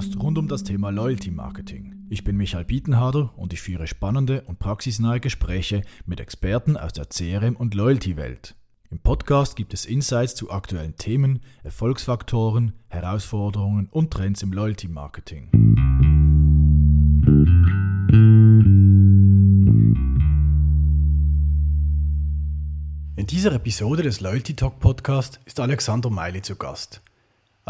Podcast rund um das Thema Loyalty Marketing. Ich bin Michael Bietenharder und ich führe spannende und praxisnahe Gespräche mit Experten aus der CRM- und Loyalty-Welt. Im Podcast gibt es Insights zu aktuellen Themen, Erfolgsfaktoren, Herausforderungen und Trends im Loyalty Marketing. In dieser Episode des Loyalty Talk Podcast ist Alexander Meili zu Gast.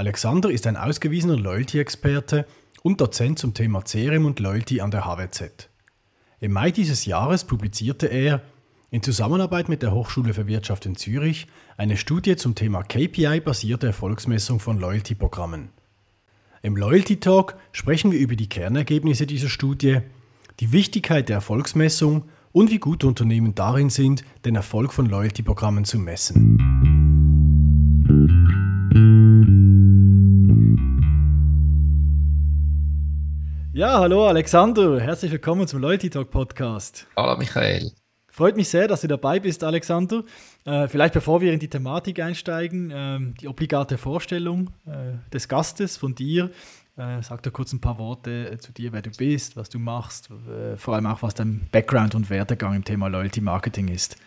Alexander ist ein ausgewiesener Loyalty-Experte und Dozent zum Thema CRM und Loyalty an der HWZ. Im Mai dieses Jahres publizierte er in Zusammenarbeit mit der Hochschule für Wirtschaft in Zürich eine Studie zum Thema KPI-basierte Erfolgsmessung von Loyalty-Programmen. Im Loyalty Talk sprechen wir über die Kernergebnisse dieser Studie, die Wichtigkeit der Erfolgsmessung und wie gut Unternehmen darin sind, den Erfolg von Loyalty-Programmen zu messen. Ja, hallo Alexander, herzlich willkommen zum Loyalty Talk Podcast. Hallo Michael. Freut mich sehr, dass du dabei bist, Alexander. Äh, vielleicht bevor wir in die Thematik einsteigen, äh, die obligate Vorstellung äh, des Gastes von dir. Äh, sag doch kurz ein paar Worte äh, zu dir, wer du bist, was du machst, äh, vor allem auch was dein Background und Werdegang im Thema Loyalty Marketing ist.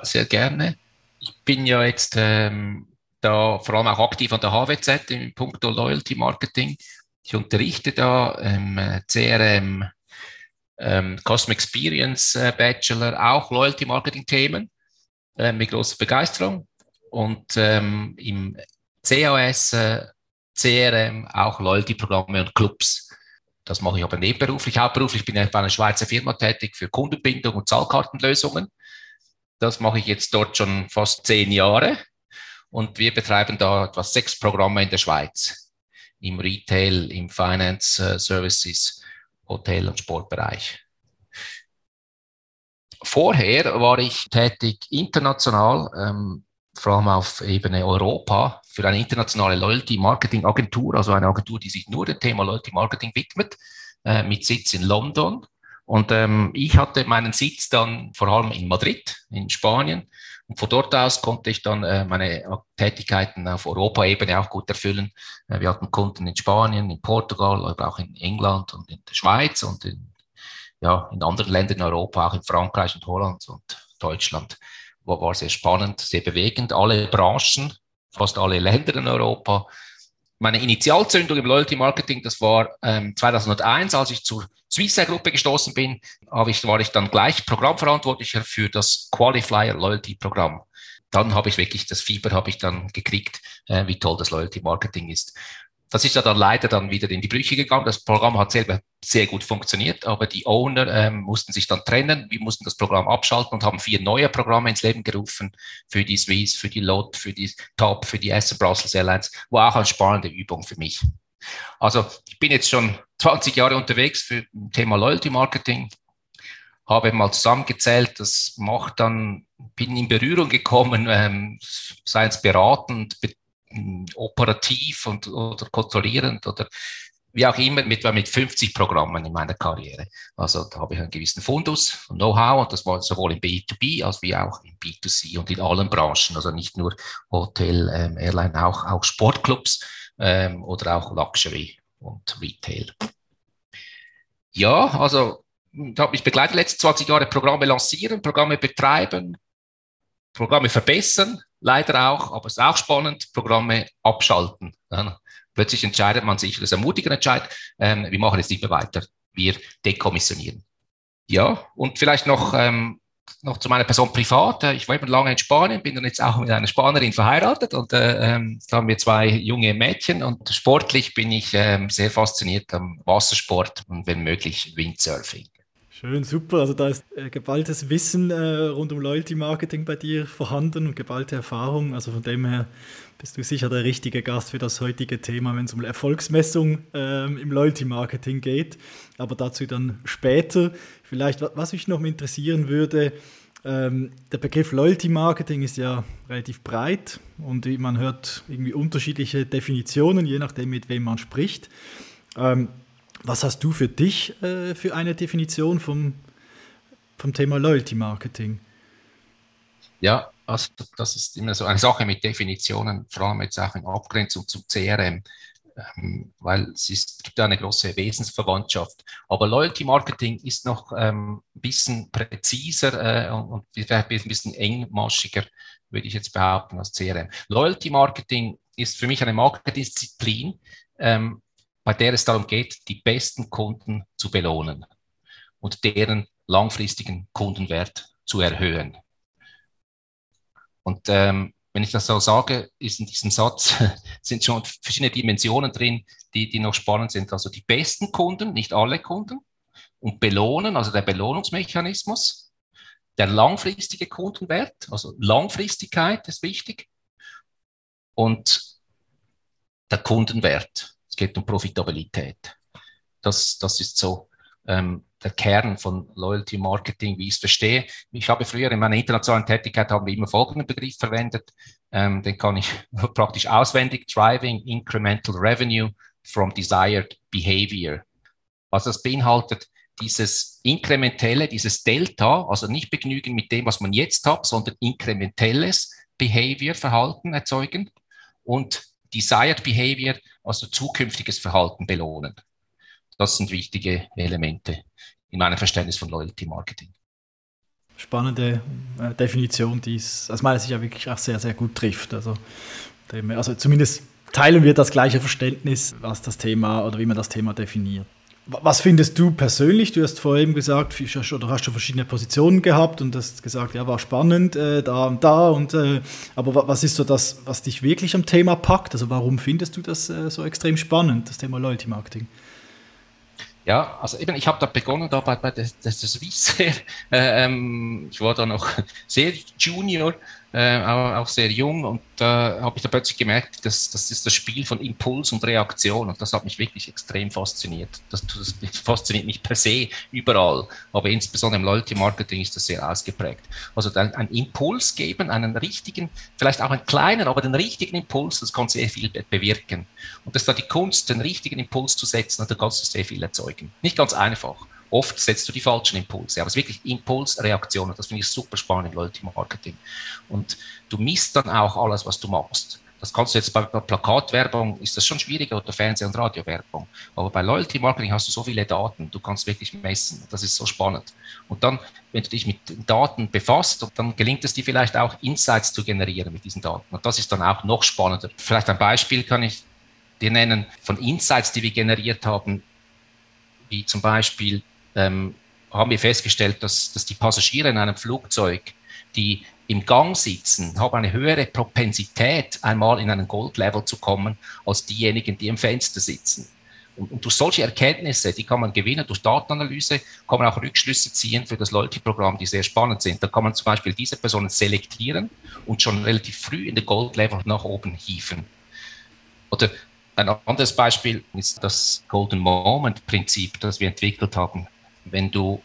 Sehr gerne. Ich bin ja jetzt ähm, da vor allem auch aktiv an der HWZ im Punkt Loyalty Marketing ich unterrichte da im äh, CRM ähm, Customer Experience äh, Bachelor auch Loyalty Marketing Themen äh, mit großer Begeisterung und ähm, im CAS äh, CRM auch Loyalty Programme und Clubs. Das mache ich aber nebenberuflich. Hauptberuflich bin ich bei einer Schweizer Firma tätig für Kundenbindung und Zahlkartenlösungen. Das mache ich jetzt dort schon fast zehn Jahre. Und wir betreiben da etwa sechs Programme in der Schweiz im Retail, im Finance äh, Services, Hotel- und Sportbereich. Vorher war ich tätig international, ähm, vor allem auf Ebene Europa, für eine internationale Loyalty Marketing Agentur, also eine Agentur, die sich nur dem Thema Loyalty Marketing widmet, äh, mit Sitz in London. Und ähm, ich hatte meinen Sitz dann vor allem in Madrid, in Spanien, und von dort aus konnte ich dann äh, meine Tätigkeiten auf Europaebene auch gut erfüllen. Äh, wir hatten Kunden in Spanien, in Portugal, aber auch in England und in der Schweiz und in, ja, in anderen Ländern in Europa, auch in Frankreich und Holland und Deutschland. War, war sehr spannend, sehr bewegend. Alle Branchen, fast alle Länder in Europa meine Initialzündung im Loyalty Marketing, das war ähm, 2001, als ich zur Swissair Gruppe gestoßen bin, ich, war ich dann gleich Programmverantwortlicher für das Qualifier Loyalty Programm. Dann habe ich wirklich das Fieber habe ich dann gekriegt, äh, wie toll das Loyalty Marketing ist. Das ist ja dann leider dann wieder in die Brüche gegangen. Das Programm hat selber sehr gut funktioniert, aber die Owner ähm, mussten sich dann trennen. Wir mussten das Programm abschalten und haben vier neue Programme ins Leben gerufen für die Swiss, für die LOT, für die TOP, für die Essen Brussels Airlines. War auch eine spannende Übung für mich. Also ich bin jetzt schon 20 Jahre unterwegs für Thema Loyalty Marketing, habe mal zusammengezählt, das macht dann, bin in Berührung gekommen, ähm, sei es beratend, operativ und, oder kontrollierend oder wie auch immer, mit, mit 50 Programmen in meiner Karriere. Also da habe ich einen gewissen Fundus und Know-how und das war sowohl im B2B als wie auch im B2C und in allen Branchen, also nicht nur Hotel, ähm, Airline, auch, auch Sportclubs ähm, oder auch Luxury und Retail. Ja, also ich habe mich begleitet, letzte 20 Jahre Programme lancieren, Programme betreiben, Programme verbessern, leider auch, aber es ist auch spannend, Programme abschalten. Plötzlich entscheidet man sich, das ist ein mutiger Entscheid, ähm, wir machen jetzt nicht mehr weiter, wir dekommissionieren. Ja, und vielleicht noch, ähm, noch zu meiner Person privat. Ich war eben lange in Spanien, bin dann jetzt auch mit einer Spanierin verheiratet und äh, ähm, da haben wir zwei junge Mädchen und sportlich bin ich ähm, sehr fasziniert am Wassersport und wenn möglich Windsurfing. Schön, super. Also da ist äh, geballtes Wissen äh, rund um Loyalty Marketing bei dir vorhanden und geballte Erfahrung. Also von dem her bist du sicher der richtige Gast für das heutige Thema, wenn es um Erfolgsmessung ähm, im Loyalty Marketing geht. Aber dazu dann später. Vielleicht, was mich noch interessieren würde, ähm, der Begriff Loyalty Marketing ist ja relativ breit und man hört irgendwie unterschiedliche Definitionen, je nachdem, mit wem man spricht. Ähm, was hast du für dich äh, für eine Definition vom, vom Thema Loyalty Marketing? Ja, also das ist immer so eine Sache mit Definitionen, vor allem jetzt auch in Abgrenzung zum CRM. ähm, weil es, ist, gibt eine große Wesensverwandtschaft. Aber Loyalty Marketing ist noch ähm, ein bisschen präziser äh, und, und ein bisschen engmaschiger, würde ich jetzt behaupten, als CRM. Loyalty Marketing ist für mich eine Marketdisziplin, ähm, bei der es darum geht, die besten Kunden zu belohnen und deren langfristigen Kundenwert zu erhöhen. Und ähm, wenn ich das so sage, ist in diesem Satz sind schon verschiedene Dimensionen drin, die, die noch spannend sind. Also die besten Kunden, nicht alle Kunden, und belohnen, also der Belohnungsmechanismus, der langfristige Kundenwert, also Langfristigkeit ist wichtig, und der Kundenwert. Geht um Profitabilität. Das, das ist so ähm, der Kern von Loyalty Marketing, wie ich es verstehe. Ich habe früher in meiner internationalen Tätigkeit haben wir immer folgenden Begriff verwendet. Ähm, den kann ich praktisch auswendig. Driving Incremental Revenue from Desired Behavior. Also das beinhaltet dieses inkrementelle, dieses Delta, also nicht begnügen mit dem, was man jetzt hat, sondern inkrementelles Behavior, Verhalten erzeugen und Desired Behavior, also zukünftiges Verhalten belohnen. Das sind wichtige Elemente in meinem Verständnis von Loyalty Marketing. Spannende äh, Definition, die es aus meiner Sicht ja wirklich auch sehr, sehr gut trifft. Also, also zumindest teilen wir das gleiche Verständnis, was das Thema oder wie man das Thema definiert. Was findest du persönlich? Du hast vorher eben gesagt, oder hast du verschiedene Positionen gehabt und hast gesagt, ja, war spannend, äh, da und da. Und, äh, aber was ist so das, was dich wirklich am Thema packt? Also warum findest du das äh, so extrem spannend, das Thema Loyalty Marketing? Ja, also eben, ich habe da begonnen da bei, bei der, der Swissair. Äh, ähm, ich war da noch sehr Junior äh, auch, sehr jung und da äh, habe ich da plötzlich gemerkt, dass das ist das Spiel von Impuls und Reaktion und das hat mich wirklich extrem fasziniert. Das, das fasziniert mich per se überall, aber insbesondere im Loyalty Marketing ist das sehr ausgeprägt. Also ein, ein Impuls geben, einen richtigen, vielleicht auch einen kleinen, aber den richtigen Impuls, das kann sehr viel bewirken. Und das ist da die Kunst, den richtigen Impuls zu setzen, und da kannst du sehr viel erzeugen. Nicht ganz einfach. Oft setzt du die falschen Impulse, aber es ist wirklich Impulsreaktionen. Das finde ich super spannend im Loyalty Marketing. Und du misst dann auch alles, was du machst. Das kannst du jetzt bei Plakatwerbung, ist das schon schwieriger oder Fernseh- und Radiowerbung. Aber bei Loyalty Marketing hast du so viele Daten, du kannst wirklich messen. Das ist so spannend. Und dann, wenn du dich mit Daten befasst, dann gelingt es dir vielleicht auch Insights zu generieren mit diesen Daten. Und das ist dann auch noch spannender. Vielleicht ein Beispiel kann ich dir nennen von Insights, die wir generiert haben, wie zum Beispiel ähm, haben wir festgestellt, dass, dass die Passagiere in einem Flugzeug, die im Gang sitzen, haben eine höhere Propensität, einmal in einen Gold-Level zu kommen, als diejenigen, die im Fenster sitzen. Und, und, durch solche Erkenntnisse, die kann man gewinnen, durch Datenanalyse, kann man auch Rückschlüsse ziehen für das Loyalty-Programm, die sehr spannend sind. Da kann man zum Beispiel diese Personen selektieren und schon relativ früh in den Gold-Level nach oben hieven. Oder ein anderes Beispiel ist das Golden Moment-Prinzip, das wir entwickelt haben wenn du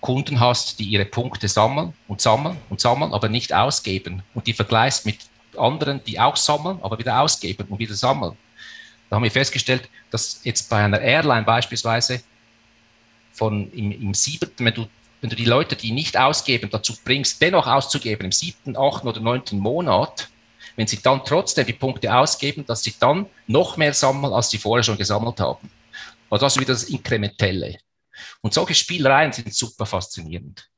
Kunden hast, die ihre Punkte sammeln und sammeln und sammeln, aber nicht ausgeben und die vergleichst mit anderen, die auch sammeln, aber wieder ausgeben und wieder sammeln. Da haben wir festgestellt, dass jetzt bei einer Airline beispielsweise von im, im siebten, wenn du, wenn du die Leute, die nicht ausgeben, dazu bringst, dennoch auszugeben im siebten, achten oder neunten Monat, wenn sie dann trotzdem die Punkte ausgeben, dass sie dann noch mehr sammeln, als sie vorher schon gesammelt haben. Also das ist wieder das Inkrementelle. Und solche Spielereien sind super faszinierend.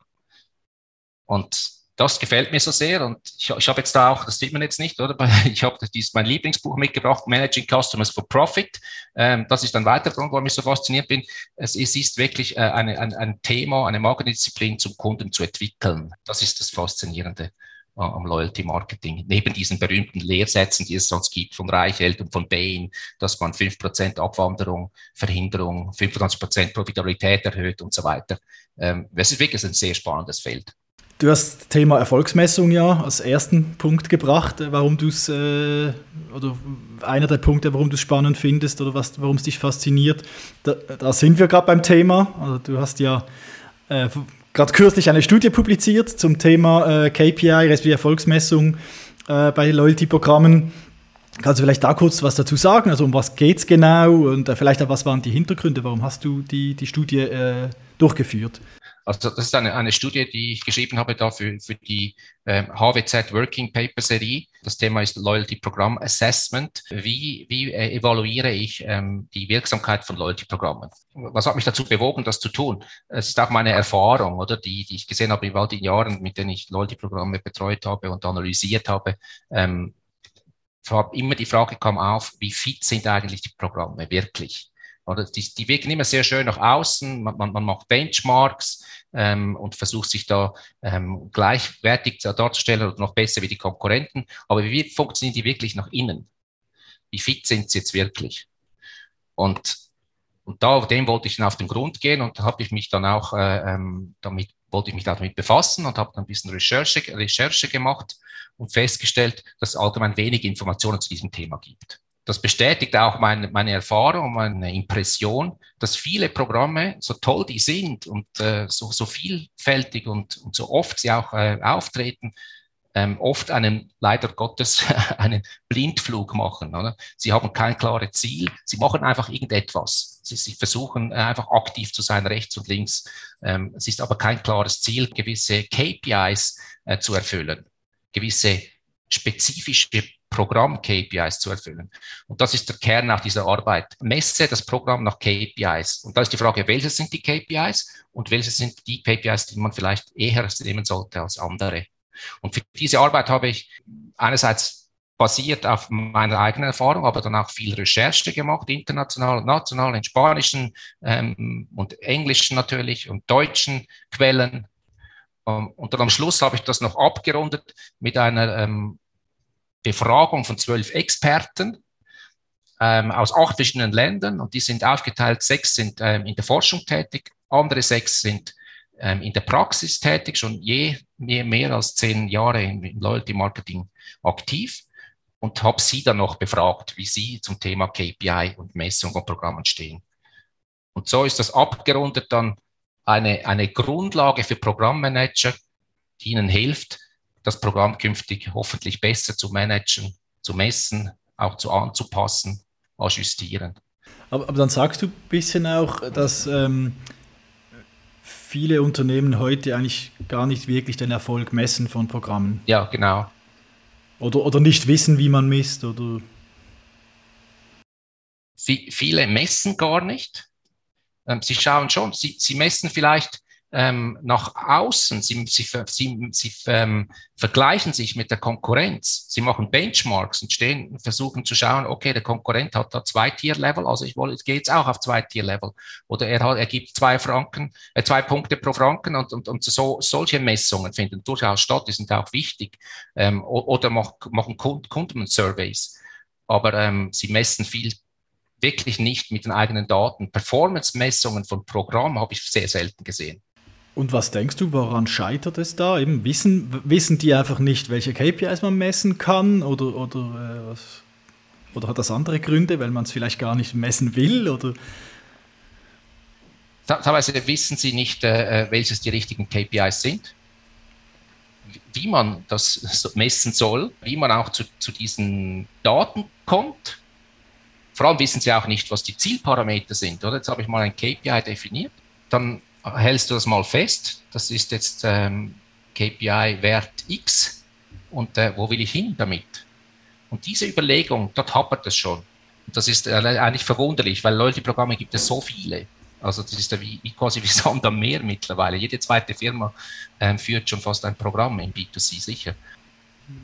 Und das gefällt mir so sehr. Und ich, ich habe jetzt da auch, das sieht man jetzt nicht, oder? Ich habe mein Lieblingsbuch mitgebracht, Managing Customers for Profit. Ähm, das ist ein weiterer Grund, warum ich so fasziniert bin. Es, es ist wirklich äh, eine, ein, ein Thema, eine Marketdisziplin zum Kunden zu entwickeln. Das ist das Faszinierende am Loyalty Marketing. Neben diesen berühmten Lehrsätzen, die es sonst gibt von Reichelt und von Bain, dass man 5% Abwanderung, Verhinderung, 25% Profitabilität erhöht und so weiter. Ähm, das ist wirklich ein sehr spannendes Feld. Du hast das Thema Erfolgsmessung ja als ersten Punkt gebracht, äh, warum du es, äh, oder einer der Punkte, warum du es spannend findest oder warum es dich fasziniert. Da, da sind wir gerade beim Thema. Also du hast ja äh, gerade kürzlich eine Studie publiziert zum Thema äh, KPI, respektive Erfolgsmessung äh, bei Loyalty-Programmen. Kannst du vielleicht da kurz was dazu sagen? Also um was geht es genau und äh, vielleicht auch was waren die Hintergründe? Warum hast du die, die Studie äh, durchgeführt? Also das ist eine, eine Studie, die ich geschrieben habe da für, für die äh, HWZ Working Paper Serie. Das Thema ist Loyalty Programm Assessment. Wie, wie äh, evaluiere ich ähm, die Wirksamkeit von Loyalty Programmen? Was hat mich dazu bewogen, das zu tun? Es ist auch meine Erfahrung, oder die, die ich gesehen habe in all den Jahren, mit denen ich Loyalty Programme betreut habe und analysiert habe. Ähm, immer die Frage kam auf, wie fit sind eigentlich die Programme wirklich? Oder die, die wirken immer sehr schön nach außen, man, man, man macht Benchmarks ähm, und versucht sich da ähm, gleichwertig darzustellen oder noch besser wie die Konkurrenten. Aber wie funktionieren die wirklich nach innen? Wie fit sind sie jetzt wirklich? Und, und da, dem wollte ich dann auf den Grund gehen und da habe ich mich dann auch äh, ähm, damit, wollte ich mich damit befassen und habe dann ein bisschen Recherche, Recherche gemacht und festgestellt, dass es allgemein wenig Informationen zu diesem Thema gibt das bestätigt auch meine, meine Erfahrung, meine Impression, dass viele Programme, so toll die sind und äh, so, so vielfältig und, und so oft sie auch äh, auftreten, ähm, oft einen, leider Gottes, einen Blindflug machen. Oder? Sie haben kein klares Ziel, sie machen einfach irgendetwas. Sie, sie versuchen einfach aktiv zu sein, rechts und links. Ähm, es ist aber kein klares Ziel, gewisse KPIs äh, zu erfüllen, gewisse spezifische Programm-KPIs zu erfüllen. Und das ist der Kern auch dieser Arbeit. Messe das Programm nach KPIs. Und da ist die Frage, welche sind die KPIs und welche sind die KPIs, die man vielleicht eher nehmen sollte als andere. Und für diese Arbeit habe ich einerseits basiert auf meiner eigenen Erfahrung, aber dann auch viel Recherche gemacht, international und national, in spanischen ähm, und englischen natürlich und deutschen Quellen. Um, und dann am Schluss habe ich das noch abgerundet mit einer ähm, Befragung von zwölf Experten ähm, aus acht verschiedenen Ländern und die sind aufgeteilt. Sechs sind ähm, in der Forschung tätig, andere sechs sind ähm, in der Praxis tätig, schon je mehr, mehr als zehn Jahre im, Loyalty Marketing aktiv und habe sie dann noch befragt, wie sie zum Thema KPI und Messung von Programmen stehen. Und so ist das abgerundet dann eine, eine Grundlage für Programmmanager, die ihnen hilft, das Programm künftig hoffentlich besser zu managen, zu messen, auch zu anzupassen, ajustieren. Aber, aber dann sagst du ein bisschen auch, dass ähm, viele Unternehmen heute eigentlich gar nicht wirklich den Erfolg messen von Programmen. Ja, genau. Oder, oder nicht wissen, wie man misst, oder? Viele messen gar nicht. Ähm, sie schauen schon, sie, sie messen vielleicht ähm, nach außen, sie, sie, sie, sie ähm, vergleichen sich mit der Konkurrenz, sie machen Benchmarks und stehen, versuchen zu schauen, okay, der Konkurrent hat da zwei Tier-Level, also ich wollte, gehe jetzt auch auf zwei Tier-Level. Oder er, hat, er gibt zwei Franken, äh, zwei Punkte pro Franken und, und, und so, solche Messungen finden durchaus statt, die sind auch wichtig. Ähm, oder machen, machen Kundensurveys. Aber ähm, sie messen viel wirklich nicht mit den eigenen Daten. Performance-Messungen von Programmen habe ich sehr selten gesehen. Und was denkst du, woran scheitert es da? Eben wissen, wissen die einfach nicht, welche KPIs man messen kann oder, oder, äh, oder hat das andere Gründe, weil man es vielleicht gar nicht messen will? Oder? Teilweise wissen sie nicht, äh, äh welches die richtigen KPIs sind, wie man das messen soll, wie man auch zu, zu diesen Daten kommt. Vor allem wissen sie auch nicht, was die Zielparameter sind. Oder? Jetzt habe ich mal ein KPI definiert, dann hältst du das mal fest. Das ist jetzt ähm, KPI-Wert X und äh, wo will ich hin damit? Und diese Überlegung, dort hapert es schon. Und das ist äh, eigentlich verwunderlich, weil Loyalty-Programme gibt es so viele. Also das ist wie, wie quasi wie Sand am Meer mittlerweile. Jede zweite Firma ähm, führt schon fast ein Programm im B2C sicher.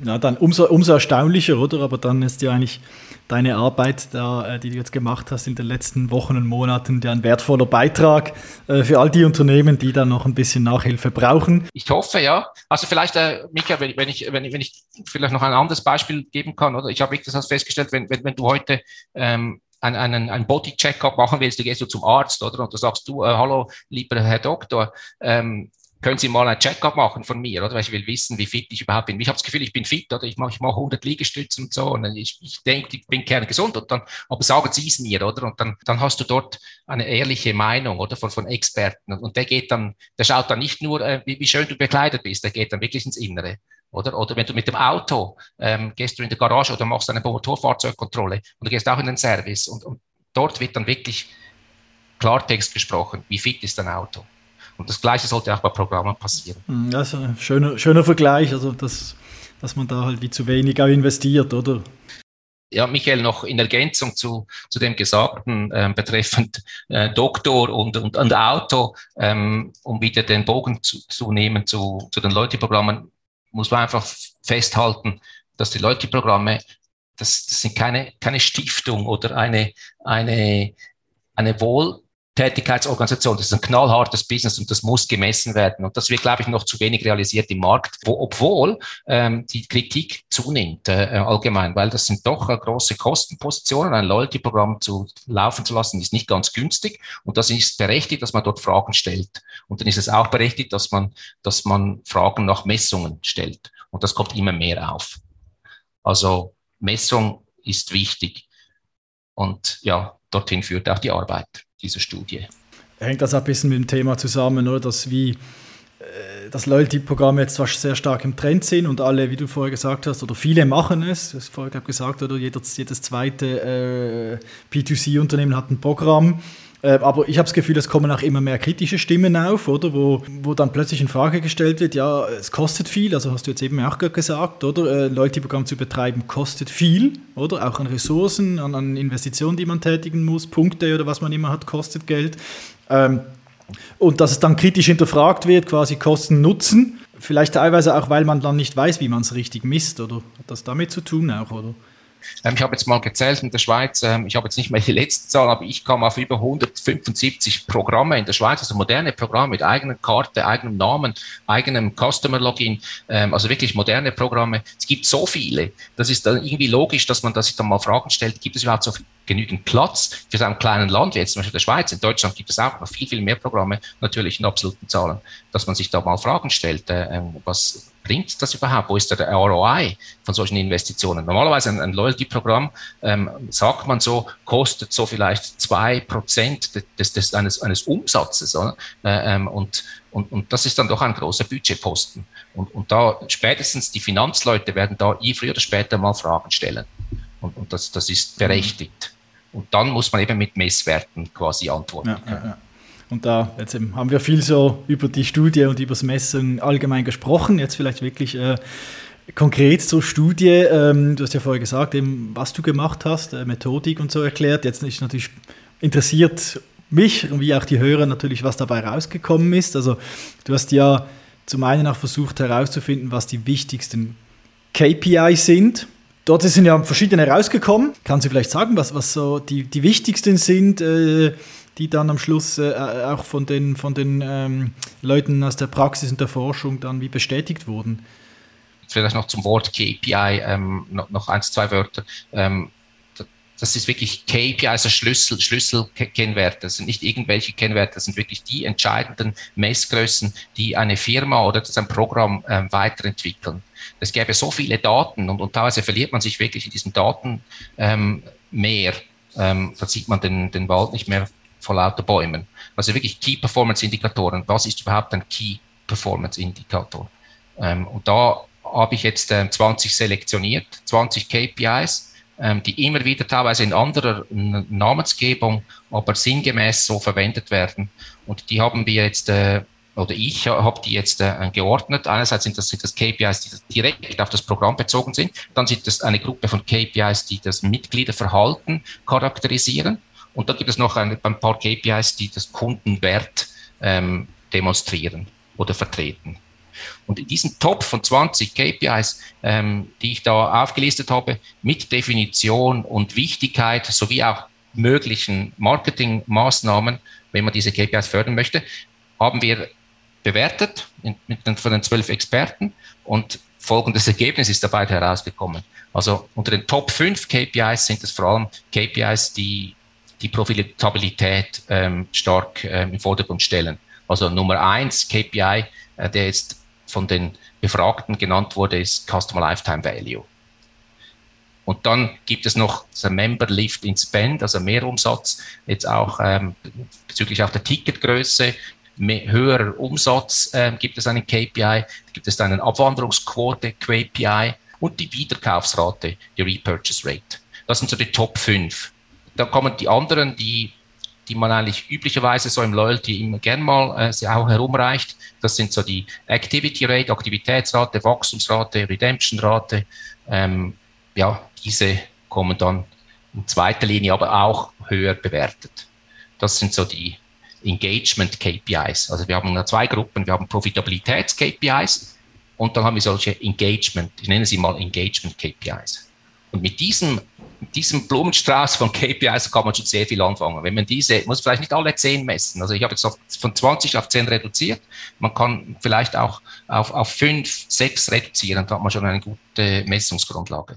Ja, dann umso, umso erstaunlicher, oder? Aber dann ist ja eigentlich deine Arbeit, da, äh, die du jetzt gemacht hast in den letzten Wochen und Monaten, ja ein wertvoller Beitrag äh, für all die Unternehmen, die dann noch ein bisschen Nachhilfe brauchen. Ich hoffe, ja. Also vielleicht, äh, Micha, wenn, wenn, ich, wenn, ich, wenn ich vielleicht noch ein anderes Beispiel geben kann, oder ich habe wirklich das festgestellt, wenn, wenn, wenn du heute ähm, einen, einen, einen Body-Checkup machen willst, du gehst du zum Arzt, oder? Und du sagst du, äh, hallo, lieber Herr Doktor, ähm, können Sie mal ein Check-up machen von mir, oder? Weil ich will wissen, wie fit ich überhaupt bin. Ich habe das Gefühl, ich bin fit, oder? Ich mache ich mach 100 Liegestütze und so. Und ich, ich denke, ich bin kerngesund. Und dann, aber sagen Sie es mir, oder? Und dann, dann hast du dort eine ehrliche Meinung, oder? Von, von Experten. Und der geht dann, der schaut dann nicht nur, äh, wie, wie schön du bekleidet bist, der geht dann wirklich ins Innere. Oder, oder wenn du mit dem Auto ähm, gehst du in die Garage oder machst eine Motorfahrzeugkontrolle und du gehst auch in den Service und, und dort wird dann wirklich Klartext gesprochen, wie fit ist dein Auto. Und das Gleiche sollte auch bei Programmen passieren. Hm, das ist ein schöner, schöner Vergleich, also das, dass man da halt wie zu wenig auch investiert, oder? Ja, Michael, noch in Ergänzung zu, zu dem Gesagten äh, betreffend äh, Doktor und, und, und Auto, ähm, um wieder den Bogen zu, zu nehmen zu, zu den Leute-Programmen, muss man einfach festhalten, dass die Leute-Programme, das, das sind keine, keine Stiftung oder eine, eine, eine wohl Tätigkeitsorganisation. Das ist ein knallhartes Business und das muss gemessen werden. Und das wird, glaube ich, noch zu wenig realisiert im Markt, wo, obwohl ähm, die Kritik zunimmt äh, allgemein, weil das sind doch äh, große Kostenpositionen. Ein Loyalty-Programm zu laufen zu lassen, ist nicht ganz günstig und das ist berechtigt, dass man dort Fragen stellt. Und dann ist es auch berechtigt, dass man, dass man Fragen nach Messungen stellt. Und das kommt immer mehr auf. Also Messung ist wichtig. Und ja, dorthin führt auch die Arbeit dieser Studie. Hängt das ein bisschen mit dem Thema zusammen, oder? Dass wie äh, das Loyalty-Programm jetzt zwar sehr stark im Trend sind und alle, wie du vorher gesagt hast, oder viele machen es, du hast vorher gesagt, oder jedes, jedes zweite äh, P2C-Unternehmen hat ein Programm aber ich habe das Gefühl, es kommen auch immer mehr kritische Stimmen auf, oder? Wo, wo dann plötzlich in Frage gestellt wird, ja, es kostet viel, also hast du jetzt eben auch gesagt, oder? Äh, Loyalty-Programm zu betreiben kostet viel, oder? Auch an Ressourcen, an, an, Investitionen, die man tätigen muss, Punkte oder was man immer hat, kostet Geld. Ähm, und dass es dann kritisch hinterfragt wird, quasi Kosten Nutzen, vielleicht teilweise auch, weil man dann nicht weiß, wie man es richtig misst, oder? Hat das damit zu tun auch, oder? Ähm, ich habe jetzt mal gezählt in der Schweiz, ähm, ich habe jetzt nicht mehr die letzte Zahl, aber ich komme auf über 175 Programme in der Schweiz, also moderne Programme mit eigener Karte, eigenem Namen, eigenem Customer-Login, ähm, also wirklich moderne Programme. Es gibt so viele, das ist dann irgendwie logisch, dass man sich dann mal Fragen stellt, gibt es überhaupt so genügend Platz für so einen kleinen Land, wie jetzt zum Beispiel der Schweiz. In Deutschland gibt es auch noch viel, viel mehr Programme, natürlich in absoluten Zahlen, dass man sich da mal Fragen stellt, äh, was bringt das überhaupt? Wo ist der ROI von solchen Investitionen? Normalerweise ein, ein Loyalty-Programm, ähm, sagt man so, kostet so vielleicht zwei Prozent des, des, eines, eines Umsatzes. Oder? Äh, ähm, und, und, und das ist dann doch ein großer Budgetposten. Und, und da spätestens die Finanzleute werden da früher oder später mal Fragen stellen. Und, und das, das ist berechtigt. Und dann muss man eben mit Messwerten quasi antworten. Ja, ja, ja. Und da jetzt haben wir viel so über die Studie und über das Messen allgemein gesprochen. Jetzt vielleicht wirklich äh, konkret zur Studie. Ähm, du hast ja vorher gesagt, eben, was du gemacht hast, äh, Methodik und so erklärt. Jetzt ist natürlich interessiert mich wie auch die Hörer natürlich, was dabei rausgekommen ist. Also du hast ja zum einen auch versucht herauszufinden, was die wichtigsten KPIs sind. Dort sind ja verschiedene rausgekommen. Kannst du vielleicht sagen, was, was so die, die wichtigsten sind? Äh, die dann am Schluss äh, auch von den, von den ähm, Leuten aus der Praxis und der Forschung dann wie bestätigt wurden. Vielleicht noch zum Wort KPI, ähm, noch, noch eins, zwei Wörter. Ähm, das ist wirklich KPI, also Schlüssel, Schlüsselkennwerte. Das sind nicht irgendwelche Kennwerte, das sind wirklich die entscheidenden Messgrößen, die eine Firma oder das ein Programm ähm, weiterentwickeln. Es gäbe so viele Daten und, und teilweise verliert man sich wirklich in diesen Daten ähm. Ähm, da sieht man den, den Wald nicht mehr vor lauter Bäumen. Also wirklich Key Performance Indikatoren. Was ist überhaupt ein Key Performance Indikator? Ähm, und da habe ich jetzt ähm, 20 selektioniert, 20 KPIs, ähm, die immer wieder teilweise in anderer Namensgebung, aber sinngemäß so verwendet werden. Und die haben wir jetzt äh, oder ich habe die jetzt äh, geordnet. Einerseits sind das, sind das KPIs, die direkt auf das Programm bezogen sind. Dann sind das eine Gruppe von KPIs, die das Mitgliederverhalten charakterisieren. Und dann gibt es noch ein, ein paar KPIs, die das Kundenwert ähm, demonstrieren oder vertreten. Und in diesem Top von 20 KPIs, ähm, die ich da aufgelistet habe, mit Definition und Wichtigkeit sowie auch möglichen Marketingmaßnahmen, wenn man diese KPIs fördern möchte, haben wir bewertet mit den, von den zwölf Experten und folgendes Ergebnis ist dabei herausgekommen. Also unter den Top 5 KPIs sind es vor allem KPIs, die die Profitabilität ähm, stark ähm, im Vordergrund stellen. Also Nummer eins KPI, äh, der jetzt von den Befragten genannt wurde, ist Customer Lifetime Value. Und dann gibt es noch das Member Lift in Spend, also Mehrumsatz, jetzt auch ähm, bezüglich auch der Ticketgröße, mehr, höherer Umsatz äh, gibt es einen KPI, gibt es einen Abwanderungsquote KPI und die Wiederkaufsrate, die Repurchase Rate. Das sind so die Top 5 dann kommen die anderen, die, die man eigentlich üblicherweise so im Loyalty immer gern mal äh, auch herumreicht. Das sind so die Activity Rate, Aktivitätsrate, Wachstumsrate, Redemption-Rate. Ähm, ja, diese kommen dann in zweiter Linie aber auch höher bewertet. Das sind so die Engagement KPIs. Also wir haben zwei Gruppen. Wir haben Profitabilitäts KPIs und dann haben wir solche Engagement, ich nenne sie mal Engagement KPIs. Und mit diesem, diesem Blumenstrauß von KPIs kann man schon sehr viel anfangen. Wenn man diese, muss vielleicht nicht alle zehn messen. Also ich habe jetzt von 20 auf 10 reduziert. Man kann vielleicht auch auf, auf 5, 6 reduzieren. Da hat man schon eine gute Messungsgrundlage.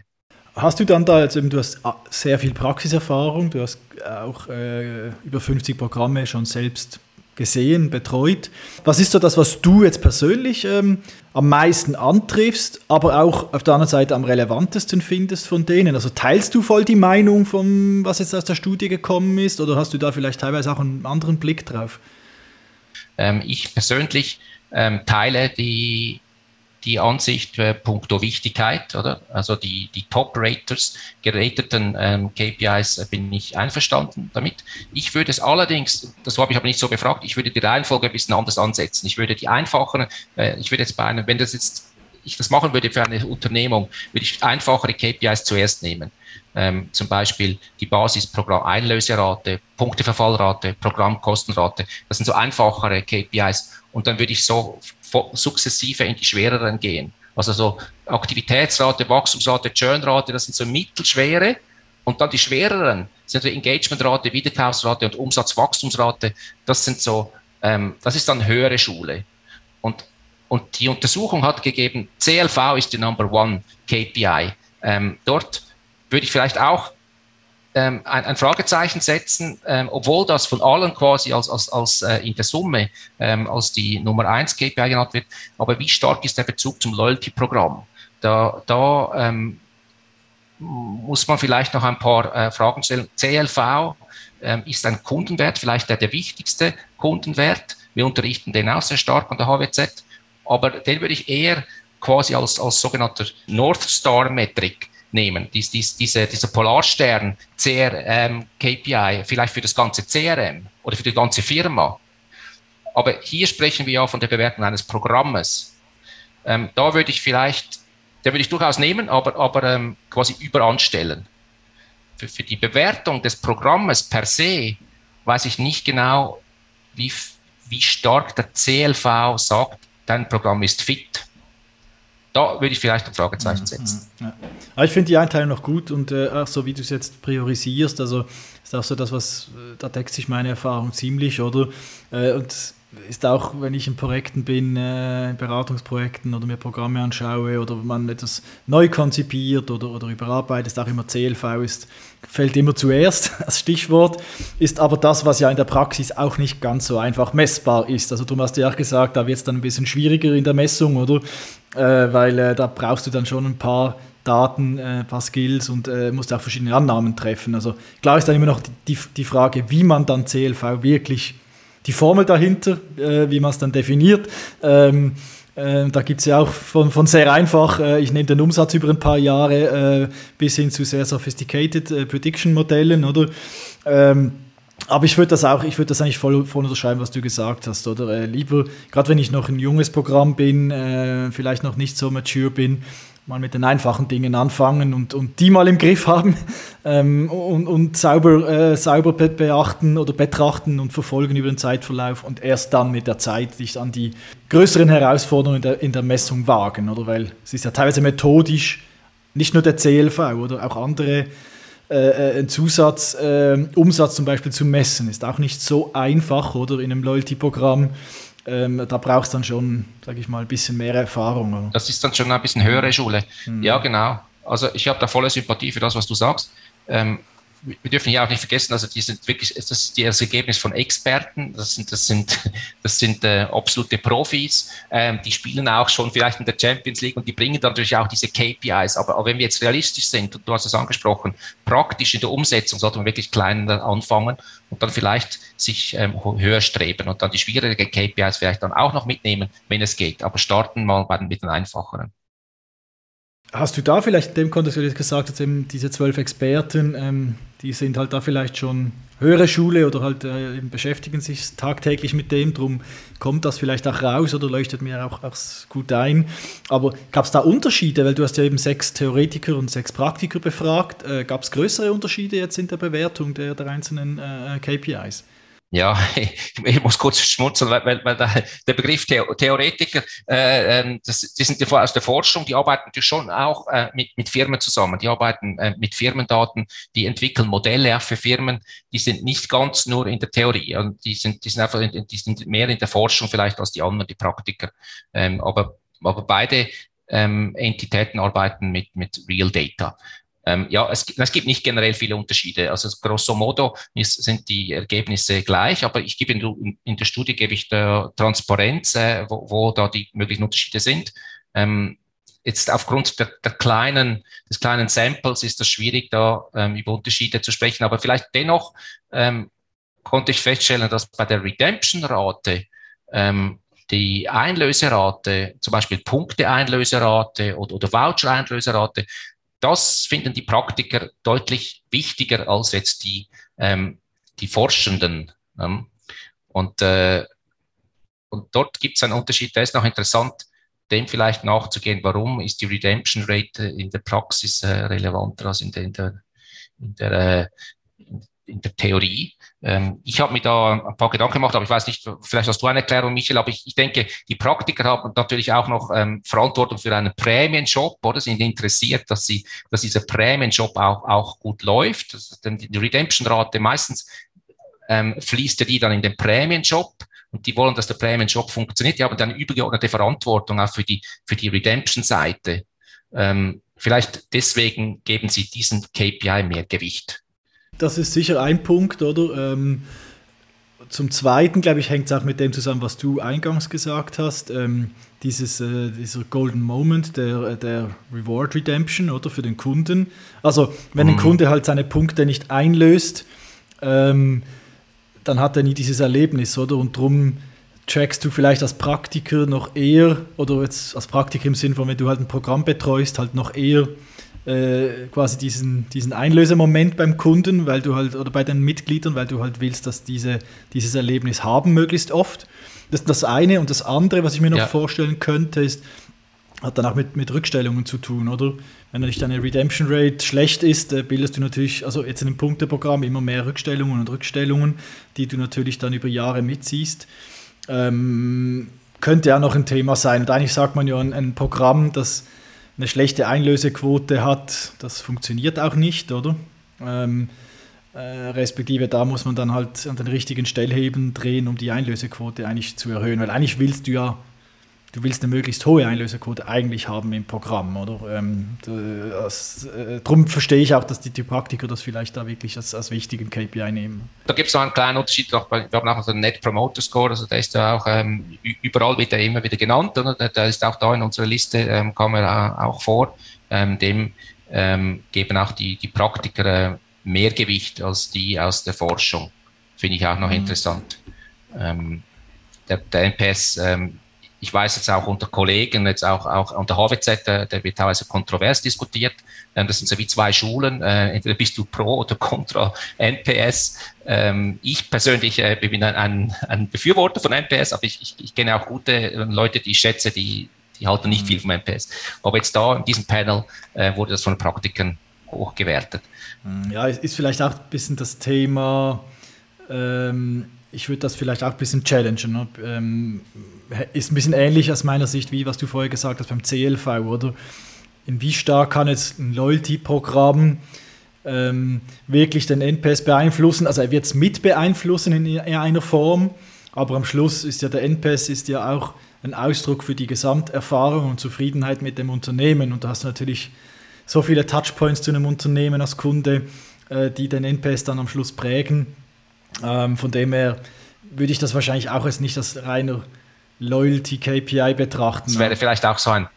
Hast du dann da, also du hast ah, sehr viel Praxiserfahrung, du hast auch äh, über 50 Programme schon selbst gesehen, betreut. Was ist so das, was du jetzt persönlich ähm, am meisten antriffst, aber auch auf der anderen Seite am relevantesten findest von denen? Also teilst du voll die Meinung von was jetzt aus der Studie gekommen ist oder hast du da vielleicht teilweise auch einen anderen Blick drauf? Ähm, ich persönlich ähm, teile die die Ansicht äh, punkto Wichtigkeit, oder? Also die, die Top-Raters, gerateten ähm, KPIs äh, bin ich einverstanden damit. Ich würde es allerdings, das habe ich aber nicht so befragt, ich würde die Reihenfolge ein bisschen anders ansetzen. Ich würde die einfacheren, äh, ich würde jetzt bei einem, wenn das jetzt ich das machen würde für eine Unternehmung, würde ich einfachere KPIs zuerst nehmen. Ähm, zum Beispiel die Basisprogramm Einlöserate, Punkteverfallrate, Programmkostenrate. Das sind so einfachere KPIs. Und dann würde ich so sukzessive in die schwereren gehen. Also so Aktivitätsrate, Wachstumsrate, Churnrate, das sind so mittelschwere. Und dann die schwereren sind so Engagementrate, Wiederkaufsrate und Umsatzwachstumsrate. Das sind so, ähm, das ist dann höhere Schule. Und, und die Untersuchung hat gegeben, CLV ist die Number One KPI. Ähm, dort würde ich vielleicht auch ähm, ein, ein, Fragezeichen setzen, ähm, obwohl das von allen quasi als, als, als äh, in der Summe ähm, als die Nummer 1 KPI genannt wird. Aber wie stark ist der Bezug zum Loyalty-Programm? Da, da ähm, muss man vielleicht noch ein paar äh, Fragen stellen. CLV ähm, ist ein Kundenwert, vielleicht der, der wichtigste Kundenwert. Wir unterrichten den auch sehr stark an der HWZ, aber den würde ich eher quasi als, als sogenannter North Star Metrik nehmen. Dies, dies, diese, dieser Polarstern CRM KPI, vielleicht für das ganze CRM oder für die ganze Firma. Aber hier sprechen wir ja von der Bewertung eines Programmes. Ähm, da würde ich vielleicht, der würde ich durchaus nehmen, aber, aber ähm, quasi überanstellen. Für, für die Bewertung des Programmes per se weiß ich nicht genau, wie, wie stark der CLV sagt, dein Programm ist fit da würde ich vielleicht ein Fragezeichen setzen. Ja. Aber ich finde die Einteilung noch gut und äh, auch so wie du es jetzt priorisierst, also ist auch so das, was, äh, da deckt sich meine Erfahrung ziemlich, oder? Äh, und ist auch, wenn ich in Projekten bin, äh, in Beratungsprojekten oder mir Programme anschaue oder man etwas neu konzipiert oder, oder überarbeitet, ist auch immer CLV ist, fällt immer zuerst als Stichwort, ist aber das, was ja in der Praxis auch nicht ganz so einfach messbar ist. Also du hast ja auch gesagt, da wird es dann ein bisschen schwieriger in der Messung, oder? Äh, weil äh, da brauchst du dann schon ein paar Daten, äh, ein paar Skills und musst auch verschiedene Annahmen treffen. Also klar ist dann immer noch die, die Frage, wie man dann CLV wirklich die Formel dahinter, wie man es dann definiert. Ähm, äh, da gibt es ja auch von, von sehr einfach, äh, ich nehme den Umsatz über ein paar Jahre äh, bis hin zu sehr sophisticated Prediction-Modellen, oder? Ähm, aber ich würde das auch, ich würde das eigentlich voll, voll unterschreiben, was du gesagt hast, oder? Äh, lieber, gerade wenn ich noch ein junges Programm bin, vielleicht noch nicht so mature bin, mal mit den einfachen Dingen anfangen und, und die mal im Griff haben ähm, und, und sauber, äh, sauber beachten oder betrachten und verfolgen über den Zeitverlauf und erst dann mit der Zeit sich an die größeren Herausforderungen in der, in der Messung wagen, oder? Weil es ist ja teilweise methodisch, nicht nur der CLV oder auch andere äh, äh, ein Zusatz, äh, Umsatz zum Beispiel zu messen, ist auch nicht so einfach, oder in einem Loyalty-Programm ähm, da brauchst du dann schon, sage ich mal, ein bisschen mehr Erfahrung. Oder? Das ist dann schon ein bisschen höhere Schule. Mhm. Ja, genau. Also ich habe da volle Sympathie für das, was du sagst. Ähm, wir dürfen hier auch nicht vergessen, also die sind wirklich, das ist das Ergebnis von Experten, das sind, das sind, das sind äh, absolute Profis, ähm, die spielen auch schon vielleicht in der Champions League und die bringen dann natürlich auch diese KPIs. Aber, aber wenn wir jetzt realistisch sind, und du hast es angesprochen, praktisch in der Umsetzung sollte man wirklich kleiner anfangen und dann vielleicht sich ähm, höher streben und dann die schwierigen KPIs vielleicht dann auch noch mitnehmen, wenn es geht. Aber starten mal bei mit den einfacheren. Hast du da vielleicht in dem Kontext, wie du gesagt hast, eben diese zwölf Experten, ähm, die sind halt da vielleicht schon höhere Schule oder halt äh, beschäftigen sich tagtäglich mit dem, drum kommt das vielleicht auch raus oder leuchtet mir auch, auch gut ein. Aber gab es da Unterschiede, weil du hast ja eben sechs Theoretiker und sechs Praktiker befragt, äh, gab es größere Unterschiede jetzt in der Bewertung der, der einzelnen äh, KPIs? Ja, ich muss kurz schmunzeln, weil, weil, weil der Begriff Theoretiker, äh, ähm, das, die sind aus der Forschung, die arbeiten natürlich schon auch äh, mit, mit Firmen zusammen, die arbeiten äh, mit Firmendaten, die entwickeln Modelle auch für Firmen, die sind nicht ganz nur in der Theorie, und die sind, die sind einfach, in, die sind mehr in der Forschung vielleicht als die anderen, die Praktiker, ähm, aber, aber beide ähm, Entitäten arbeiten mit, mit Real Data. Ähm, ja, es, es, gibt nicht generell viele Unterschiede. Also grosso modo ist, sind die Ergebnisse gleich, aber ich gebe in, in der Studie gebe ich der Transparenz, äh, wo, wo, da die möglichen Unterschiede sind. Ähm, jetzt aufgrund der, der, kleinen, des kleinen Samples ist es schwierig, da ähm, über Unterschiede zu sprechen. Aber vielleicht dennoch ähm, konnte ich feststellen, dass bei der Redemption-Rate ähm, die Einlöserate, zum Beispiel Punkte-Einlöserate oder, oder Voucher-Einlöserate, das finden die Praktiker deutlich wichtiger als jetzt die, ähm, die Forschenden. Ähm, und, äh, und dort gibt es einen Unterschied, der ist noch interessant, dem vielleicht nachzugehen, warum ist die Redemption Rate in der Praxis äh, relevanter als in der, in der, in der, äh, in der Theorie. Ähm, ich habe mir da ein paar Gedanken gemacht, aber ich weiß nicht, vielleicht hast du eine Erklärung, Michael, aber ich, ich denke, die Praktiker haben natürlich auch noch ähm, Verantwortung für einen Prämienjob, oder? Sind interessiert, dass sie, dass dieser Prämienjob auch, auch gut läuft. Denn die Redemption-Rate meistens ähm, fließt ja die dann in den Prämienjob und die wollen, dass der Prämienjob funktioniert. Die haben dann übergeordnete Verantwortung auch für die, für die Redemption-Seite. Ähm, vielleicht deswegen geben sie diesen KPI mehr Gewicht. Das ist sicher ein Punkt, oder? Ähm, zum Zweiten, glaube ich, hängt es auch mit dem zusammen, was du eingangs gesagt hast. Ähm, dieses, äh, dieser Golden Moment der, der Reward Redemption, oder? Für den Kunden. Also, wenn mhm. ein Kunde halt seine Punkte nicht einlöst, ähm, dann hat er nie dieses Erlebnis, oder? Und darum trackst du vielleicht als Praktiker noch eher, oder jetzt als Praktiker im Sinne von, wenn du halt ein Programm betreust, halt noch eher äh, quasi diesen, diesen Einlösemoment beim Kunden, weil du halt, oder bei den Mitgliedern, weil du halt willst, dass diese dieses Erlebnis haben, möglichst oft. Das ist das eine. Und das andere, was ich mir noch ja. vorstellen könnte, ist, hat dann auch mit, mit Rückstellungen zu tun, oder? Wenn natürlich deine Redemption Rate schlecht ist, äh, bildest du natürlich, also jetzt in dem Punkteprogramm immer mehr Rückstellungen und Rückstellungen, die du natürlich dann über Jahre mitziehst. Ähm, könnte ja noch ein Thema sein. Und eigentlich sagt man ja, ein, ein Programm, das eine schlechte Einlösequote hat, das funktioniert auch nicht, oder? Ähm, äh, respektive da muss man dann halt an den richtigen Stellheben drehen, um die Einlösequote eigentlich zu erhöhen, weil eigentlich willst du ja du willst eine möglichst hohe Einlösequote eigentlich haben im Programm, oder? Ähm, das, äh, drum verstehe ich auch, dass die, die Praktiker das vielleicht da wirklich als, als wichtigen KPI nehmen. Da gibt es noch einen kleinen Unterschied, auch bei, wir haben auch den Net Promoter Score, also der ist ja auch ähm, überall wieder immer wieder genannt, oder? Der, ist auch da in unserer Liste, ähm, kam er auch vor. Ähm, dem ähm, geben auch die, die Praktiker äh, mehr Gewicht als die aus der Forschung. Finde ich auch noch mhm. interessant. Ähm, der, der NPS ähm, ich weiß jetzt auch unter Kollegen, jetzt auch, auch unter HWZ, der, der wird teilweise kontrovers diskutiert. Ähm, das sind so wie zwei Schulen. Äh, entweder bist du pro oder contra NPS. Ähm, ich persönlich äh, bin ein, ein Befürworter von NPS, aber ich, ich, ich kenne auch gute Leute, die ich schätze, die, die halten nicht mhm. viel vom NPS. Aber jetzt da in diesem Panel äh, wurde das von Praktikern hochgewertet. Mhm. Ja, ist vielleicht auch ein bisschen das Thema, ähm, ich würde das vielleicht auch ein bisschen challengen. Ne? Ist ein bisschen ähnlich aus meiner Sicht, wie was du vorher gesagt hast beim CLV, oder? In wie stark kann jetzt ein Loyalty-Programm ähm, wirklich den NPS beeinflussen? Also er wird es mit beeinflussen in, in einer Form, aber am Schluss ist ja der NPS ist ja auch ein Ausdruck für die Gesamterfahrung und Zufriedenheit mit dem Unternehmen. Und da hast du natürlich so viele Touchpoints zu einem Unternehmen als Kunde, äh, die den NPS dann am Schluss prägen. Ähm, von dem her würde ich das wahrscheinlich auch als nicht als reiner Loyalty KPI betrachten. Das wäre vielleicht auch so ein,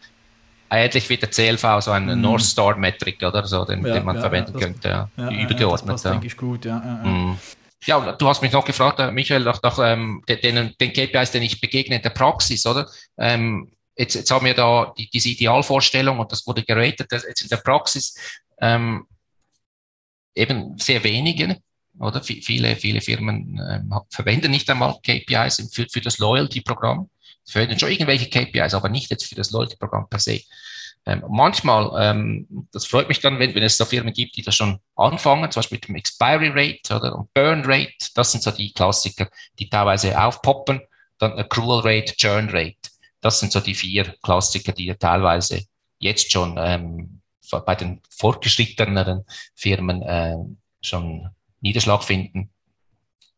ähnlich wie der CLV, so ein mm. North Star Metrik oder so, den, ja, den man ja, verwenden das, könnte. Ja, ja, übergeordnet. das passt, denke ich, gut. Ja, mm. ja, du hast mich noch gefragt, äh, Michael, nach, nach ähm, den, den KPIs, den ich begegne in der Praxis, oder? Ähm, jetzt, jetzt haben wir da die, diese Idealvorstellung und das wurde geratet, jetzt in der Praxis ähm, eben sehr wenige, oder? Viele, viele Firmen ähm, verwenden nicht einmal KPIs für, für das Loyalty-Programm. Sie verwenden schon irgendwelche KPIs, aber nicht jetzt für das Loyalty-Programm per se. Ähm, manchmal, ähm, das freut mich dann, wenn, wenn es so Firmen gibt, die das schon anfangen, zum Beispiel mit dem Expiry Rate oder und Burn Rate. Das sind so die Klassiker, die teilweise aufpoppen. Dann Accrual Rate, Churn Rate. Das sind so die vier Klassiker, die teilweise jetzt schon ähm, bei den fortgeschritteneren Firmen äh, schon Niederschlag finden.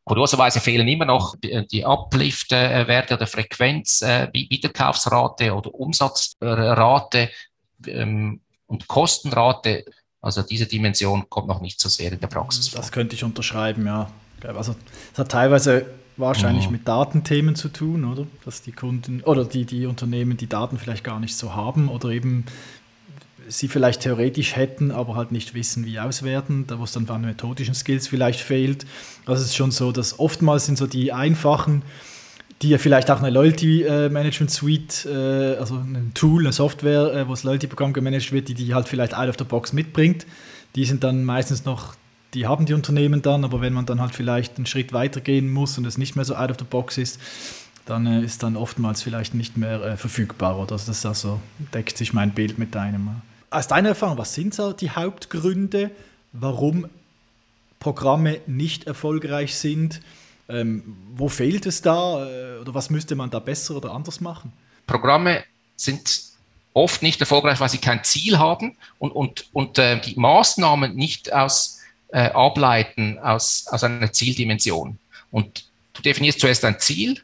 Kurioserweise fehlen immer noch die Uplift-Werte oder Frequenz, äh, Wiederkaufsrate oder Umsatzrate ähm, und Kostenrate. Also diese Dimension kommt noch nicht so sehr in der Praxis vor. Das könnte ich unterschreiben, ja. Also es hat teilweise wahrscheinlich mhm. mit Datenthemen zu tun, oder? Dass die Kunden oder die, die Unternehmen die Daten vielleicht gar nicht so haben oder eben sie vielleicht theoretisch hätten, aber halt nicht wissen, wie auswerten, da wo es dann bei methodischen Skills vielleicht fehlt. Also es ist schon so, dass oftmals sind so die einfachen, die ja vielleicht auch eine Loyalty äh, Management Suite, äh, also ein Tool, eine Software, äh, wo das Loyalty-Programm gemanagt wird, die die halt vielleicht out of the box mitbringt, die sind dann meistens noch die haben die Unternehmen dann, aber wenn man dann halt vielleicht einen Schritt weiter gehen muss und es nicht mehr so out of the box ist, dann äh, ist dann oftmals vielleicht nicht mehr verfügbar oder das ist also, deckt sich mein Bild mit deinem. Aus deiner Erfahrung, was sind so die Hauptgründe, warum Programme nicht erfolgreich sind? Ähm, wo fehlt es da äh, oder was müsste man da besser oder anders machen? Programme sind oft nicht erfolgreich, weil sie kein Ziel haben und, und, und äh, die Maßnahmen nicht aus äh, ableiten aus, aus einer Zieldimension. Und du definierst zuerst ein Ziel,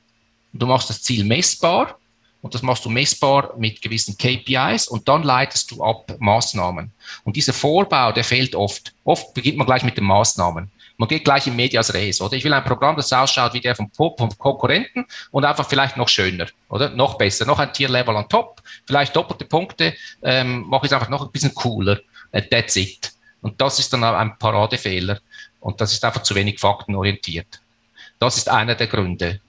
du machst das Ziel messbar und das machst du messbar mit gewissen KPIs und dann leitest du ab Maßnahmen. Und dieser Vorbau, der fehlt oft. Oft beginnt man gleich mit den Maßnahmen. Man geht gleich in Medias Res, oder? Ich will ein Programm, das ausschaut wie der vom, vom Konkurrenten und einfach vielleicht noch schöner, oder? Noch besser, noch ein Tier-Level on top, vielleicht doppelte Punkte, ähm, mache ich es einfach noch ein bisschen cooler. Äh, that's it. Und das ist dann ein Paradefehler. Und das ist einfach zu wenig faktenorientiert. Das ist einer der Gründe.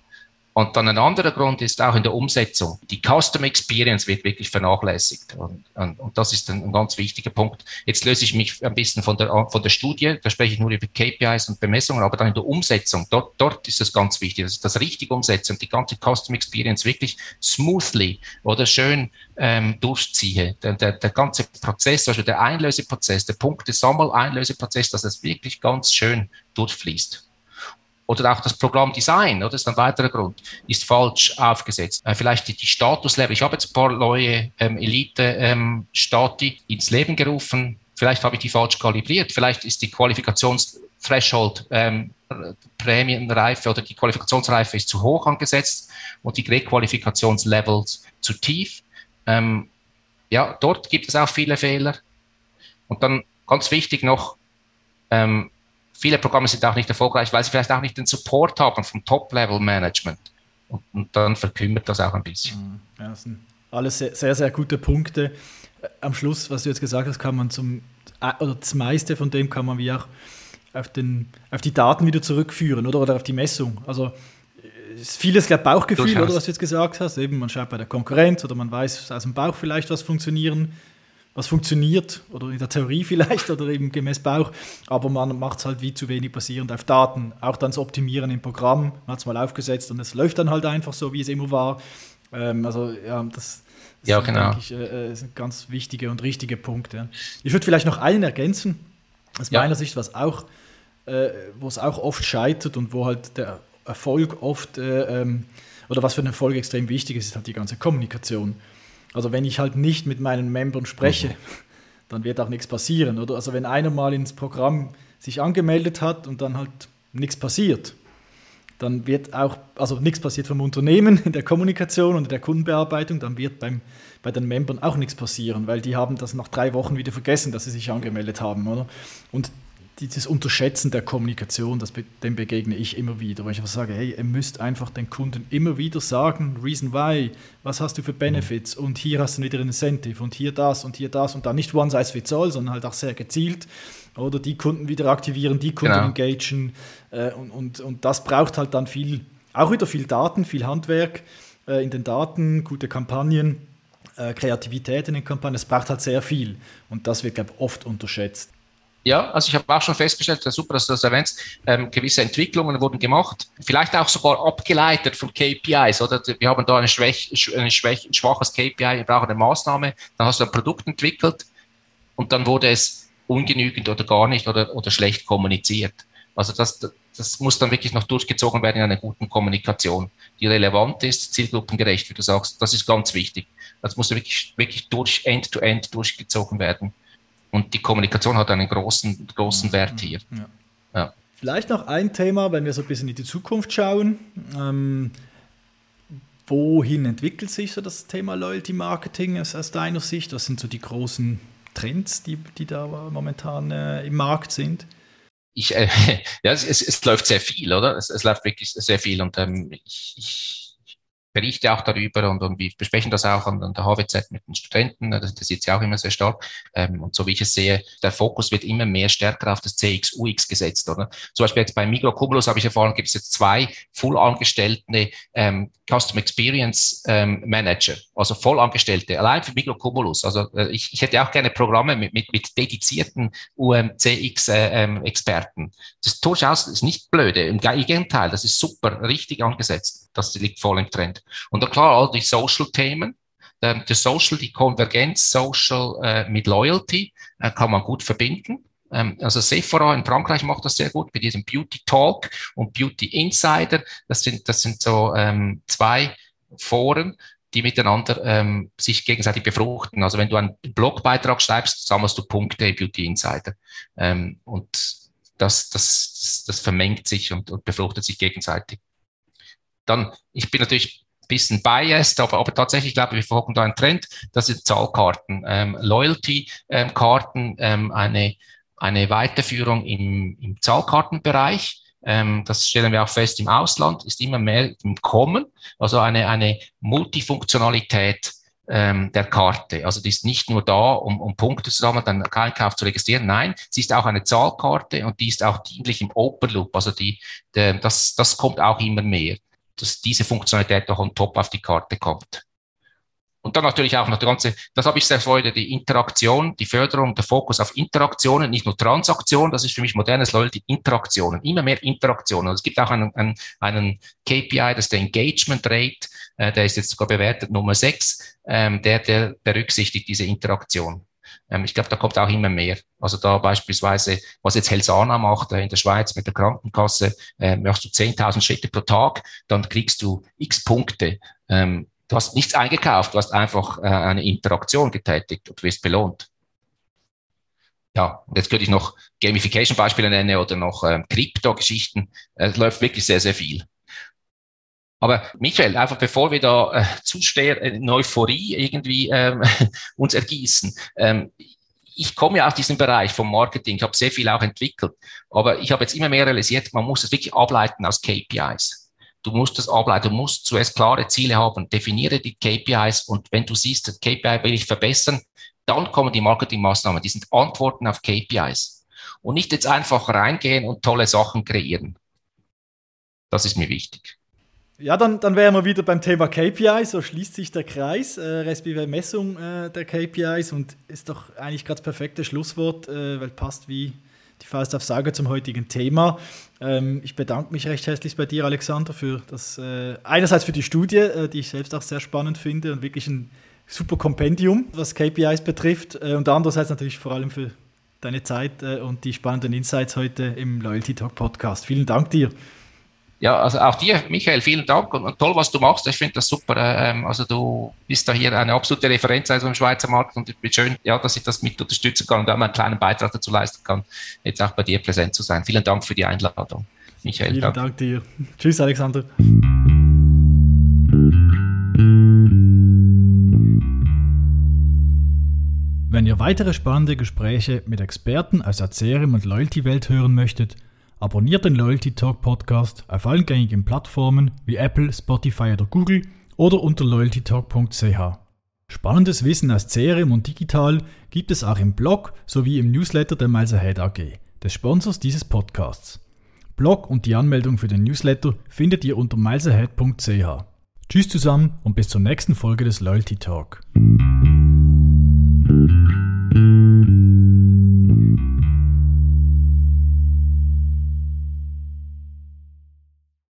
Und dann ein anderer Grund ist auch in der Umsetzung. Die Custom Experience wird wirklich vernachlässigt. Und, und, und das ist ein, ein, ganz wichtiger Punkt. Jetzt löse ich mich ein bisschen von der, von der Studie. Da spreche ich nur über KPIs und Bemessungen, aber dann in der Umsetzung. Dort, dort ist es ganz wichtig. Das ist das richtige Umsetzen, die ganze Custom Experience wirklich smoothly oder schön ähm, durchziehe. Der, der, der ganze Prozess, also der Einlöseprozess, der Punkte-Sammel-Einlöseprozess, dass das wirklich ganz schön durchfließt oder auch das Programmdesign, oder das ist ein weiterer Grund, ist falsch aufgesetzt. Äh, vielleicht die, die Statuslevel. Ich habe jetzt ein paar neue ähm, Elite-Stati ähm, ins Leben gerufen. Vielleicht habe ich die falsch kalibriert. Vielleicht ist die Qualifikationsthreshold ähm, Prämienreife oder die Qualifikationsreife ist zu hoch angesetzt und die Requalifikationslevels zu tief. Ähm, ja, dort gibt es auch viele Fehler. Und dann ganz wichtig noch, ähm, viele Programme sind auch nicht erfolgreich, weil sie vielleicht auch nicht den Support haben vom Top-Level-Management. Und, und, dann verkümmert das auch ein bisschen. Mhm. Ja, das sind alles sehr, sehr, sehr gute Punkte. Äh, am Schluss, was du jetzt gesagt hast, kann man zum, äh, oder das meiste von dem kann man wie auch auf, den, auf die Daten wieder zurückführen oder, oder auf die Messung. Also äh, vieles glaube Bauchgefühl, Durchaus. oder was du jetzt gesagt hast. Eben, man schaut bei der Konkurrenz oder man weiß aus dem Bauch vielleicht, was funktionieren was funktioniert oder in der Theorie vielleicht oder eben gemäß Bauch, aber man macht es halt wie zu wenig basierend auf Daten. Auch dann das Optimieren im Programm, man hat es mal aufgesetzt und es läuft dann halt einfach so, wie es immer war. Ähm, also ja, das, das ja, sind, genau. denke ich, äh, äh, sind ganz wichtige und richtige Punkte. Ich würde vielleicht noch einen ergänzen, aus ja. meiner Sicht, was auch, äh, wo es auch oft scheitert und wo halt der Erfolg oft, äh, ähm, oder was für einen Erfolg extrem wichtig ist, ist halt die ganze Kommunikation. Also wenn ich halt nicht mit meinen Membern spreche, mhm. dann wird auch nichts passieren. Oder? Also wenn einer mal ins Programm sich angemeldet hat und dann halt nichts passiert, dann wird auch, also nichts passiert vom Unternehmen in der Kommunikation und in der Kundenbearbeitung, dann wird beim, bei den Membern auch nichts passieren, weil die haben das nach drei Wochen wieder vergessen, dass sie sich angemeldet haben. Oder? Und dieses Unterschätzen der Kommunikation, das, dem begegne ich immer wieder, wo ich einfach sage, hey, ihr müsst einfach den Kunden immer wieder sagen, Reason why, was hast du für Benefits und hier hast du wieder ein Incentive und hier das und hier das und dann nicht one size fits all, sondern halt auch sehr gezielt oder die Kunden wieder aktivieren, die Kunden genau. engagieren äh, und, und, und das braucht halt dann viel, auch wieder viel Daten, viel Handwerk äh, in den Daten, gute Kampagnen äh, Kreativität in den Kampagnen. Es braucht halt sehr viel und das wird, glaube ich, oft unterschätzt. Ja, also ich habe auch schon festgestellt, super, dass du das erwähnst, ähm, gewisse Entwicklungen wurden gemacht, vielleicht auch sogar abgeleitet von KPIs, oder? Wir haben da eine Schwäch, Schwäch, ein schwaches KPI, wir brauchen eine Maßnahme, dann hast du ein Produkt entwickelt und dann wurde es ungenügend oder gar nicht oder, oder schlecht kommuniziert. Also das, das muss dann wirklich noch durchgezogen werden in einer guten Kommunikation, die relevant ist, zielgruppengerecht, wie du sagst. Das ist ganz wichtig. Das muss wirklich, wirklich durch End-to-End -End durchgezogen werden. Und die Kommunikation hat einen großen, großen Wert hier. Ja. Ja. Vielleicht noch ein Thema, wenn wir so ein bisschen in die Zukunft schauen. Ähm, wohin entwickelt sich so das Thema Loyalty Marketing aus, aus deiner Sicht? Was sind so die großen Trends, die, die da momentan äh, im Markt sind? Ich, äh, ja, es, es, läuft sehr viel, oder? Es, es läuft wirklich sehr viel und ähm, ich, ich berichte auch darüber und, und wir besprechen das auch an, an der HWZ mit den Studenten. Das interessiert sie auch immer sehr stark. Ähm, und so wie ich es sehe, der Fokus wird immer mehr stärker auf das CX, UX gesetzt. Oder? Zum Beispiel jetzt bei Migrocumulus habe ich erfahren, gibt es jetzt zwei vollangestellte ähm, Customer Experience ähm, Manager, also Vollangestellte, allein für Migrocumulus. Also äh, ich, ich hätte auch gerne Programme mit, mit, mit dedizierten UMCX-Experten. Äh, ähm, das ist durchaus ist nicht blöde, im Gegenteil, das ist super, richtig angesetzt das liegt voll im Trend. Und dann klar, all die Social-Themen, ähm, der Social, die Konvergenz Social äh, mit Loyalty äh, kann man gut verbinden. Ähm, also Sephora in Frankreich macht das sehr gut mit diesem Beauty Talk und Beauty Insider. Das sind, das sind so ähm, zwei Foren, die miteinander ähm, sich gegenseitig befruchten. Also wenn du einen Blogbeitrag schreibst, sammelst du Punkte Beauty Insider. Ähm, und das, das, das, das vermengt sich und, und befruchtet sich gegenseitig. Dann, ich bin natürlich bisschen biased, aber, aber tatsächlich glaube ich, wir verfolgen da einen Trend. Das sind Zahlkarten, ähm, Loyalty-Karten, ähm, eine, eine Weiterführung im, im Zahlkartenbereich. Ähm, das stellen wir auch fest im Ausland, ist immer mehr im Kommen. Also eine, eine Multifunktionalität ähm, der Karte. Also die ist nicht nur da, um, um Punkte zu sammeln, dann Einkauf zu registrieren. Nein, sie ist auch eine Zahlkarte und die ist auch dienlich im Open Loop. Also die, der, das, das kommt auch immer mehr dass diese Funktionalität auch on top auf die Karte kommt. Und dann natürlich auch noch die ganze, das habe ich sehr Freude, die Interaktion, die Förderung, der Fokus auf Interaktionen, nicht nur Transaktionen, das ist für mich modernes Loyalty, Interaktionen, immer mehr Interaktionen. Also es gibt auch einen, einen, einen KPI, das ist der Engagement Rate, äh, der ist jetzt sogar bewertet Nummer 6, ähm, der, der berücksichtigt diese Interaktion. Ähm, ich glaube, da kommt auch immer mehr. Also da beispielsweise, was jetzt Helsana macht äh, in der Schweiz mit der Krankenkasse, äh, machst du 10.000 Schritte pro Tag, dann kriegst du x Punkte. Ähm, du hast nichts eingekauft, du hast einfach äh, eine Interaktion getätigt und wirst belohnt. Ja, und jetzt könnte ich noch Gamification-Beispiele nennen oder noch ähm, Krypto-Geschichten. Es läuft wirklich sehr, sehr viel. Aber Michael, einfach bevor wir da äh, zu sehr in Euphorie irgendwie ähm, uns ergießen, ähm, ich komme ja aus diesem Bereich vom Marketing, ich habe sehr viel auch entwickelt, aber ich habe jetzt immer mehr realisiert, man muss es wirklich ableiten aus KPIs. Du musst das ableiten, du musst zuerst klare Ziele haben, definiere die KPIs und wenn du siehst, das KPI will ich verbessern, dann kommen die Marketingmaßnahmen, die sind Antworten auf KPIs. Und nicht jetzt einfach reingehen und tolle Sachen kreieren. Das ist mir wichtig. Ja, dann, dann wären wir wieder beim Thema KPIs, so schließt sich der Kreis, äh, respektive Messung äh, der KPIs und ist doch eigentlich gerade das perfekte Schlusswort, äh, weil passt wie die Faust auf Sage zum heutigen Thema. Ähm, ich bedanke mich recht herzlich bei dir, Alexander, für das, äh, einerseits für die Studie, äh, die ich selbst auch sehr spannend finde und wirklich ein super Kompendium, was KPIs betrifft äh, und andererseits natürlich vor allem für deine Zeit äh, und die spannenden Insights heute im Loyalty Talk Podcast. Vielen Dank dir. Ja, also auch dir, Michael, vielen Dank und, und toll, was du machst. Ich finde das super. Ähm, also du bist da hier eine absolute Referenz also im Schweizer Markt und ich bin schön, ja, dass ich das mit unterstützen kann und auch einen kleinen Beitrag dazu leisten kann, jetzt auch bei dir präsent zu sein. Vielen Dank für die Einladung, Michael. Vielen Dank, Dank dir. Tschüss, Alexander. Wenn ihr weitere spannende Gespräche mit Experten aus der CRM und Loyalty-Welt hören möchtet, Abonniert den Loyalty Talk Podcast auf allen gängigen Plattformen wie Apple, Spotify oder Google oder unter loyaltytalk.ch. Spannendes Wissen aus CRM und digital gibt es auch im Blog sowie im Newsletter der Miles Ahead AG, des Sponsors dieses Podcasts. Blog und die Anmeldung für den Newsletter findet ihr unter milesahead.ch. Tschüss zusammen und bis zur nächsten Folge des Loyalty Talk.